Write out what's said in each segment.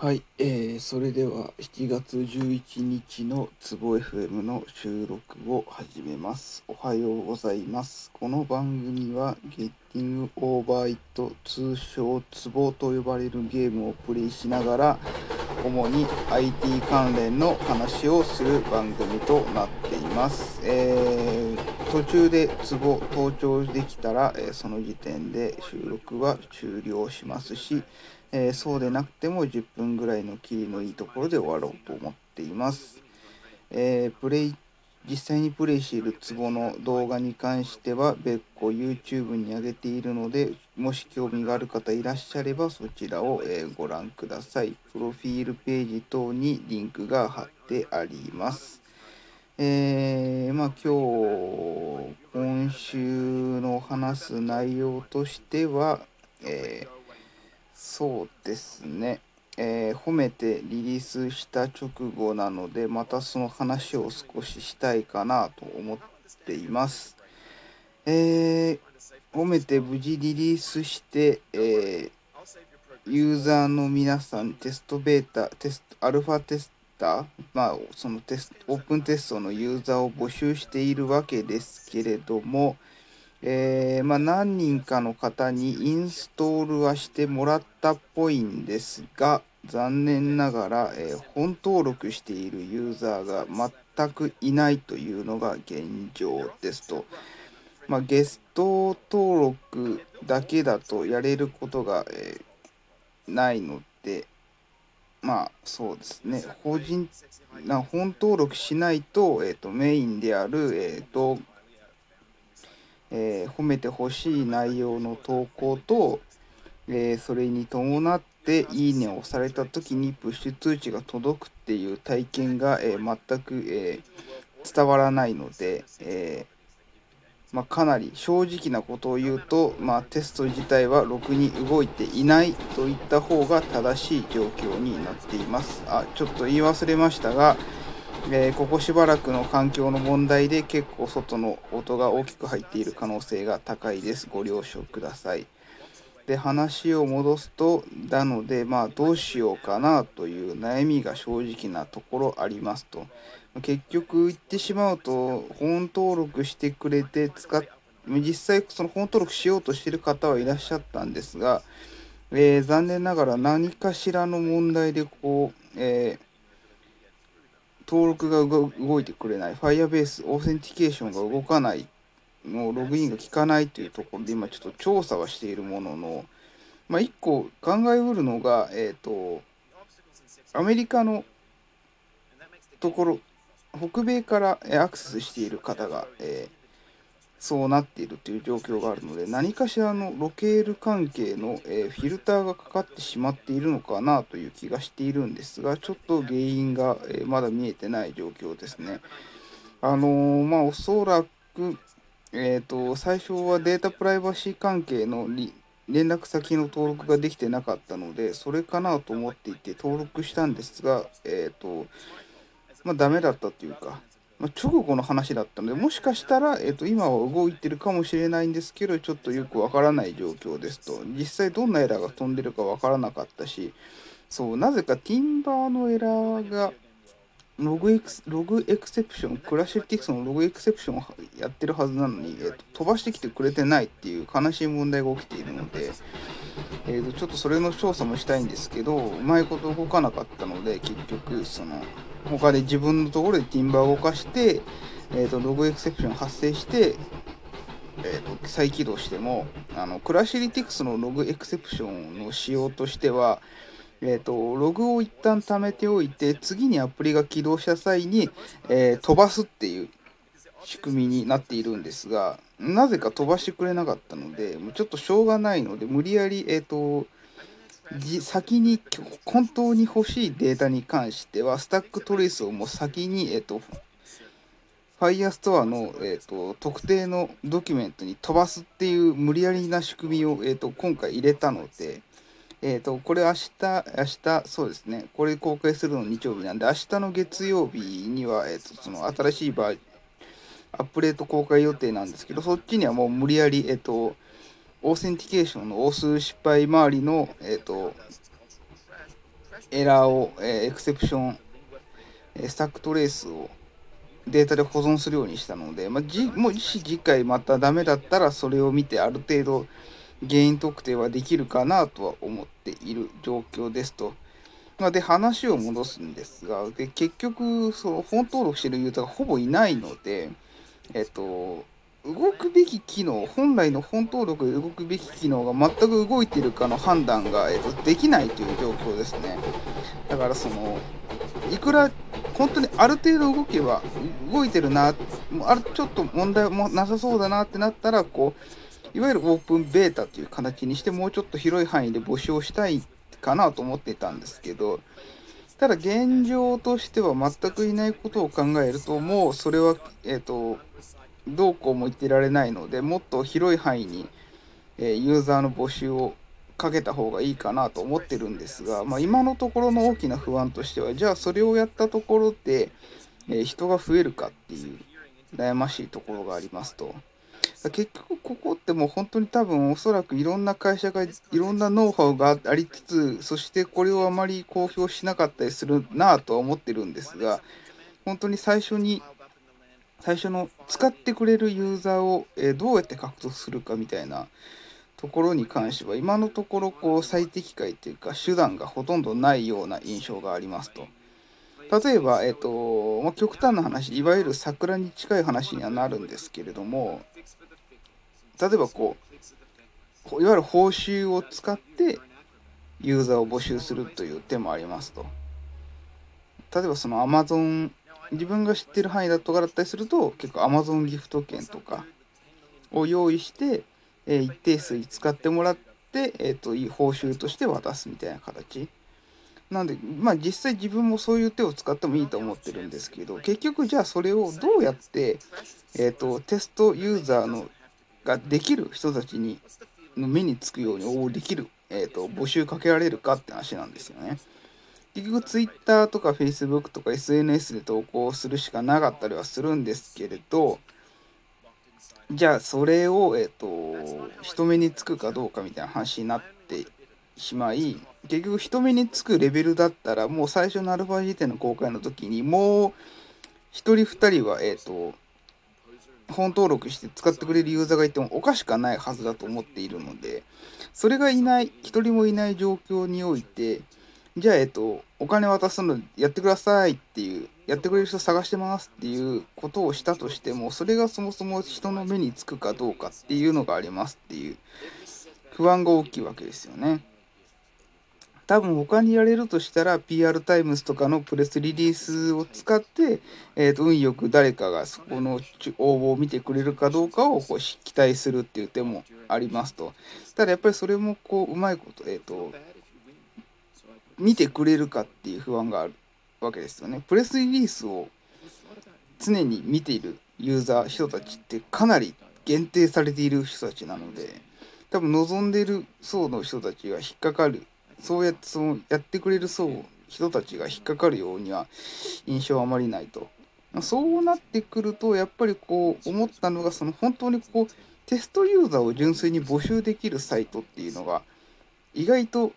はい、えー、それでは7月11日のツボ FM の収録を始めます。おはようございます。この番組は Getting Over It 通称ツボと呼ばれるゲームをプレイしながら主に IT 関連の話をする番組となっています。えー、途中でツボ登頂できたら、えーその時点で収録は終了しますし、えーそうでなくても10分ぐらいのキリのいいところで終わろうと思っています。えープレイ実際にプレイしているツボの動画に関しては別個 YouTube に上げているのでもし興味がある方いらっしゃればそちらを、えご覧ください。プロフィールページ等にリンクが貼ってあります。えーまあ今日今週の話す内容としては、えーそうですね、えー褒めてリリースした直後なのでまたその話を少ししたいかなと思っています。えー褒めて無事リリースして、えーユーザーの皆さんテストベータテストアルファテスターまあそのテストオープンテストのユーザーを募集しているわけですけれども、えーまあ、何人かの方にインストールはしてもらったっぽいんですが残念ながら、えー本登録しているユーザーが全くいないというのが現状ですと。まあ、ゲスト登録だけだとやれることが、えーないのでまあそうですね法人な本登録しないと,、えー、とメインである、えーとえー褒めてほしい内容の投稿と、えーそれに伴って「いいね」をされた時にプッシュ通知が届くっていう体験が、えー全く、え伝わらないので、えまあ、かなり正直なことを言うと、まあ、テスト自体はろくに動いていないといった方が正しい状況になっています。あちょっと言い忘れましたが、えーここしばらくの環境の問題で結構外の音が大きく入っている可能性が高いです。ご了承ください。で話を戻すとなのでまあどうしようかなという悩みが正直なところありますと結局言ってしまうと本登録してくれて使っ実際その本登録しようとしてる方はいらっしゃったんですが、えー残念ながら何かしらの問題でこう、えー登録が動いてくれない。Firebase オーセンティケーションが動かない。のログインが効かないというところで今ちょっと調査はしているものの、まあ、一個考えうるのが、えっ、と、アメリカのところ、北米からアクセスしている方が、えーそうなっているという状況があるので、何かしらのロケール関係の、えフィルターがかかってしまっているのかなという気がしているんですが、ちょっと原因が、えまだ見えてない状況ですね。あのーまあ、おそらく、えー、と最初はデータプライバシー関係の連絡先の登録ができてなかったのでそれかなと思っていて登録したんですが、えーとまあ、ダメだったというか、ま、直後の話だったのでもしかしたら、えー、と今は動いてるかもしれないんですけどちょっとよくわからない状況ですと。実際どんなエラーが飛んでるかわからなかったしそうなぜかティンバーのエラーがログエクスログエクセプション、クラッシティクスのログエクセプションをやってるはずなのに、えーと飛ばしてきてくれてないっていう悲しい問題が起きているので、えーとちょっとそれの調査もしたいんですけど、うまいこと動かなかったので、結局、その他で自分のところでティンバーを動かして、えーとログエクセプション発生して、えーと再起動してもあのクラシリティクスのログエクセプションの仕様としては、えー、とログを一旦貯めておいて次にアプリが起動した際に、えー飛ばすっていう仕組みになっているんですがなぜか飛ばしてくれなかったのでもうちょっとしょうがないので無理やり、えー、と先に本当に欲しいデータに関してはスタックトレースをもう先に、えー、と Firestore の、えー、と特定のドキュメントに飛ばすっていう無理やりな仕組みを、えー、と今回入れたので、えー、とこれ明日、明日そうですね、これ公開するの日曜日なんで、明日の月曜日には、えー、とその新しいバージョンアップデート公開予定なんですけど、そっちにはもう無理やり、えっ、と、 Authentication の Auth 失敗周りの、えっ、と、エラーを、え Exception、えスタックトレースをデータで保存するようにしたので、まあ、じもし次回またダメだったらそれを見てある程度原因特定はできるかなとは思っている状況ですと。まあ、で話を戻すんですがで結局その本登録してるユーザーがほぼいないので、えっと、動くべき機能本来の本登録で動くべき機能が全く動いているかの判断が、えっと、できないという状況ですね。だからそのいくら本当にある程度動けば動いてるなあるちょっと問題もなさそうだなってなったらこういわゆるオープンベータという形にしてもうちょっと広い範囲で募集をしたいかなと思っていたんですけどただ現状としては全くいないことを考えるともうそれはえっ、とどうこうも言ってられないのでもっと広い範囲に、えユーザーの募集をかけた方がいいかなと思ってるんですが、まあ、今のところの大きな不安としてはじゃあそれをやったところで、え人が増えるかっていう悩ましいところがありますと。結局ここってもう本当に多分おそらくいろんな会社がいろんなノウハウがありつつそしてこれをあまり公表しなかったりするなとは思ってるんですが本当に最初に最初の使ってくれるユーザーをどうやって獲得するかみたいなところに関しては今のところこう最適解というか手段がほとんどないような印象がありますと。例えば、えっとまあ、極端な話いわゆる桜に近い話にはなるんですけれども例えばこういわゆる報酬を使ってユーザーを募集するという手もありますと。例えばその Amazon 自分が知ってる範囲だとかだったりすると結構 Amazon ギフト券とかを用意してえ一定数使ってもらって、えーと、いい報酬として渡すみたいな形。なんで、まあ実際自分もそういう手を使ってもいいと思ってるんですけど、結局じゃあそれをどうやって、えっ、ー、と、テストユーザーのができる人たちに、の目につくように応募できる、えっ、ー、と、募集かけられるかって話なんですよね。結局 Twitter とか Facebook とか SNS で投稿するしかなかったりはするんですけれど、じゃあそれを、えっ、と、人目につくかどうかみたいな話になってしまい、結局人目につくレベルだったら、もう最初のアルファ GT の公開の時に、もう1人2人は、えっ、と、本登録して使ってくれるユーザーがいてもおかしくはないはずだと思っているので、それがいない、1人もいない状況において、じゃあ、えっと、お金渡すのやってくださいっていう、やってくれる人探してますっていうことをしたとしても、それがそもそも人の目につくかどうかっていうのがありますっていう不安が大きいわけですよね。多分他にやれるとしたら PR タイムズとかのプレスリリースを使って、えー、と運よく誰かがそこの応募を見てくれるかどうかをこう期待するっていう手もありますと。ただやっぱりそれもこううまいこと,、えーと見てくれるかっていう不安があるわけですよね。プレスリリースを常に見ているユーザー人たちってかなり限定されている人たちなので多分望んでいる層の人たちが引っかかるそうやってそのやってくれる層人たちが引っかかるようには印象はあまりないと。そうなってくるとやっぱりこう思ったのがその本当にこうテストユーザーを純粋に募集できるサイトっていうのが意外と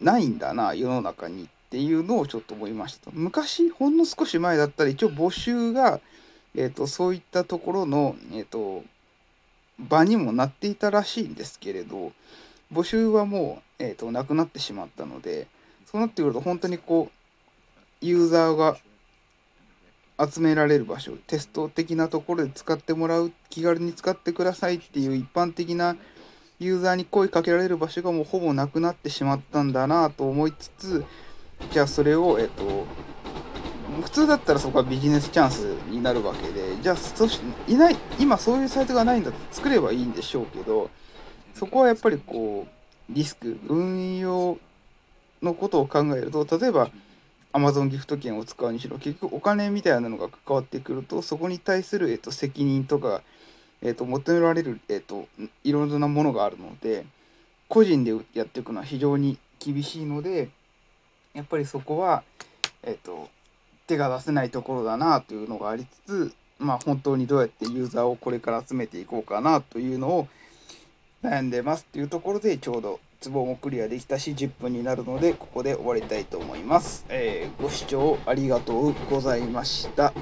ないんだな世の中にっていうのをちょっと思いました昔ほんの少し前だったら一応募集が、えーと、そういったところの、えーと、場にもなっていたらしいんですけれど募集はもう、えーと、となくなってしまったのでそうなってくると本当にこうユーザーが集められる場所テスト的なところで使ってもらう気軽に使ってくださいっていう一般的なユーザーに声かけられる場所がもうほぼなくなってしまったんだなと思いつつじゃあそれをえっと普通だったらそこはビジネスチャンスになるわけでじゃあそしいない今そういうサイトがないんだって作ればいいんでしょうけどそこはやっぱりこうリスク運用のことを考えると例えば Amazon ギフト券を使うにしろ結局お金みたいなのが関わってくるとそこに対する、えっと、責任とかえーと、求められる、えーと、いろいろなものがあるので個人でやっていくのは非常に厳しいのでやっぱりそこは、えーと、手が出せないところだなというのがありつつまあ本当にどうやってユーザーをこれから集めていこうかなというのを悩んでますっていうところでちょうどツボもクリアできたし10分になるのでここで終わりたいと思います、えーご視聴ありがとうございました。